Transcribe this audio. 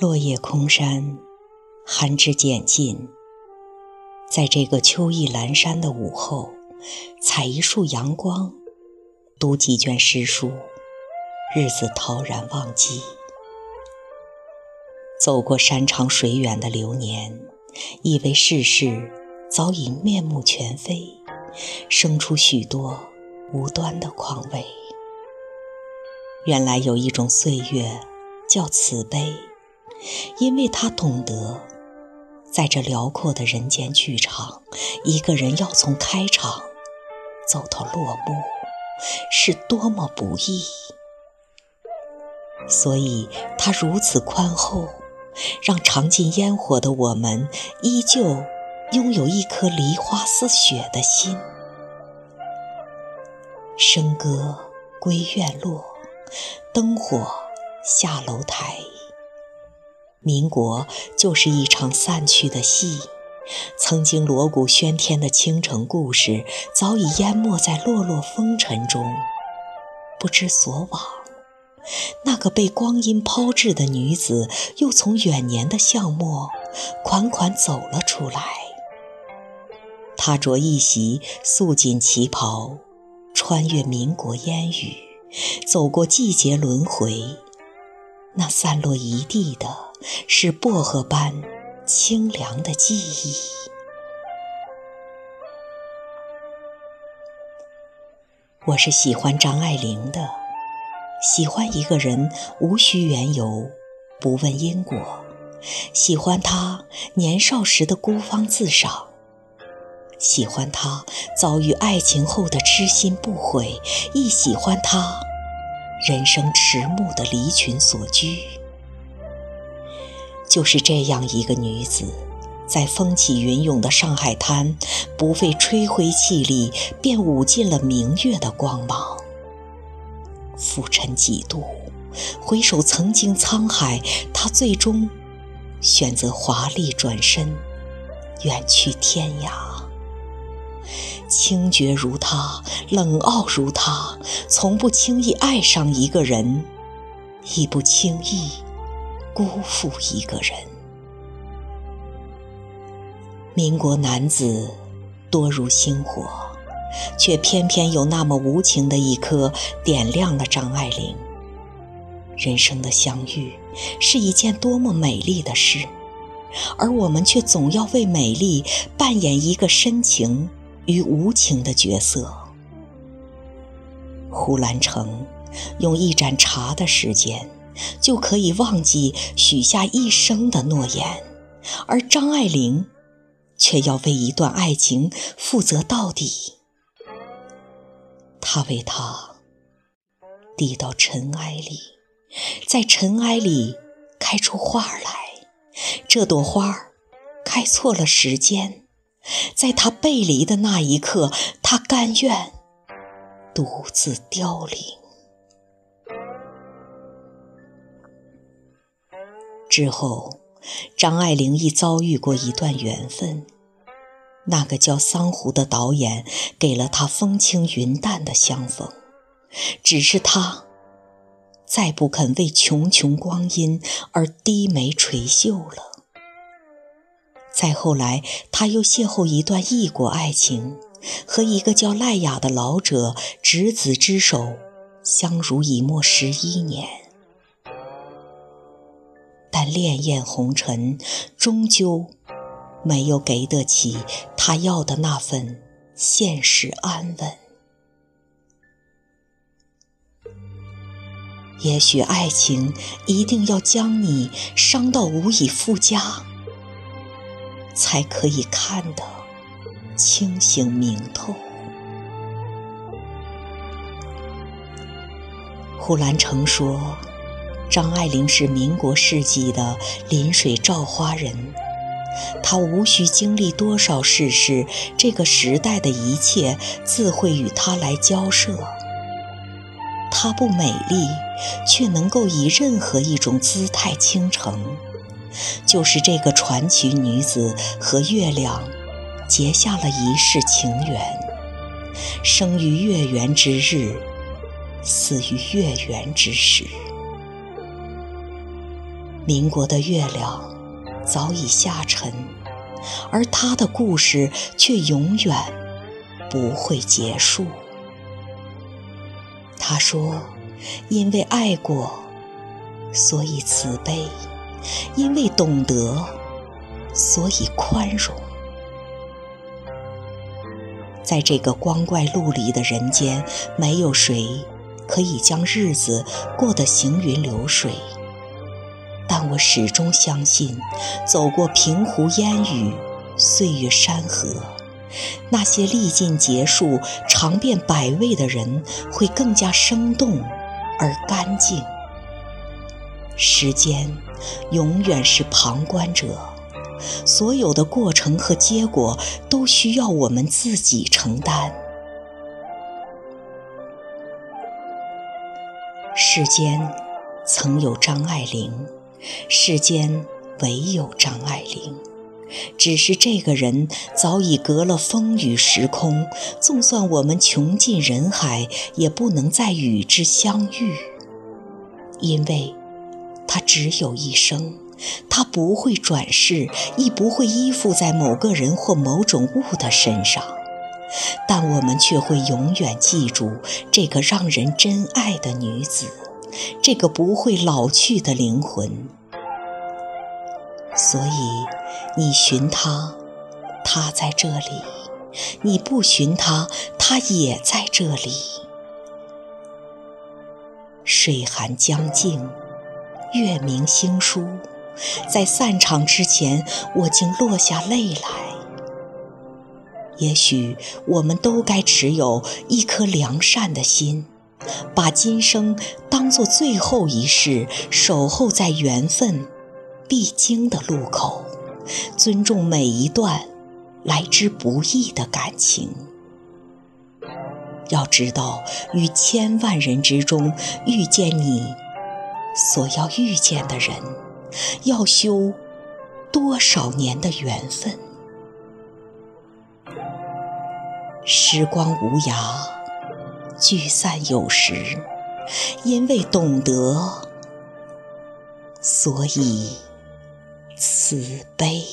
落叶空山，寒枝渐尽。在这个秋意阑珊的午后，采一束阳光，读几卷诗书，日子陶然忘记。走过山长水远的流年，以为世事早已面目全非，生出许多无端的狂味。原来有一种岁月叫慈悲。因为他懂得，在这辽阔的人间剧场，一个人要从开场走到落幕，是多么不易。所以他如此宽厚，让尝尽烟火的我们，依旧拥有一颗梨花似雪的心。笙歌归院落，灯火下楼台。民国就是一场散去的戏，曾经锣鼓喧天的倾城故事，早已淹没在落落风尘中，不知所往。那个被光阴抛掷的女子，又从远年的巷陌款款走了出来。她着一袭素锦旗袍，穿越民国烟雨，走过季节轮回，那散落一地的。是薄荷般清凉的记忆。我是喜欢张爱玲的，喜欢一个人无需缘由，不问因果，喜欢他年少时的孤芳自赏，喜欢他遭遇爱情后的痴心不悔，亦喜欢他人生迟暮的离群所居。就是这样一个女子，在风起云涌的上海滩，不费吹灰气力，便舞尽了明月的光芒。浮沉几度，回首曾经沧海，她最终选择华丽转身，远去天涯。清绝如她，冷傲如她，从不轻易爱上一个人，亦不轻易。辜负一个人。民国男子多如星火，却偏偏有那么无情的一颗点亮了张爱玲。人生的相遇是一件多么美丽的事，而我们却总要为美丽扮演一个深情与无情的角色。胡兰成用一盏茶的时间。就可以忘记许下一生的诺言，而张爱玲却要为一段爱情负责到底。她为他递到尘埃里，在尘埃里开出花来。这朵花开错了时间，在他背离的那一刻，他甘愿独自凋零。之后，张爱玲亦遭遇过一段缘分。那个叫桑湖的导演给了她风轻云淡的相逢，只是她再不肯为穷穷光阴而低眉垂袖了。再后来，她又邂逅一段异国爱情，和一个叫赖雅的老者执子之手，相濡以沫十一年。但潋滟红尘，终究没有给得起他要的那份现实安稳。也许爱情一定要将你伤到无以复加，才可以看得清醒明透。呼兰成说。张爱玲是民国世纪的临水照花人，她无需经历多少世事，这个时代的一切自会与她来交涉。她不美丽，却能够以任何一种姿态倾城。就是这个传奇女子和月亮结下了一世情缘，生于月圆之日，死于月圆之时。民国的月亮早已下沉，而他的故事却永远不会结束。他说：“因为爱过，所以慈悲；因为懂得，所以宽容。”在这个光怪陆离的人间，没有谁可以将日子过得行云流水。但我始终相信，走过平湖烟雨、岁月山河，那些历尽劫数、尝遍百味的人，会更加生动而干净。时间永远是旁观者。所有的过程和结果都需要我们自己承担。世间曾有张爱玲，世间唯有张爱玲。只是这个人早已隔了风雨时空，纵算我们穷尽人海，也不能再与之相遇，因为他只有一生。他不会转世，亦不会依附在某个人或某种物的身上，但我们却会永远记住这个让人珍爱的女子，这个不会老去的灵魂。所以，你寻他，他在这里；你不寻他，他也在这里。水寒江静，月明星疏。在散场之前，我竟落下泪来。也许我们都该持有一颗良善的心，把今生当作最后一世，守候在缘分必经的路口，尊重每一段来之不易的感情。要知道，于千万人之中遇见你所要遇见的人。要修多少年的缘分？时光无涯，聚散有时。因为懂得，所以慈悲。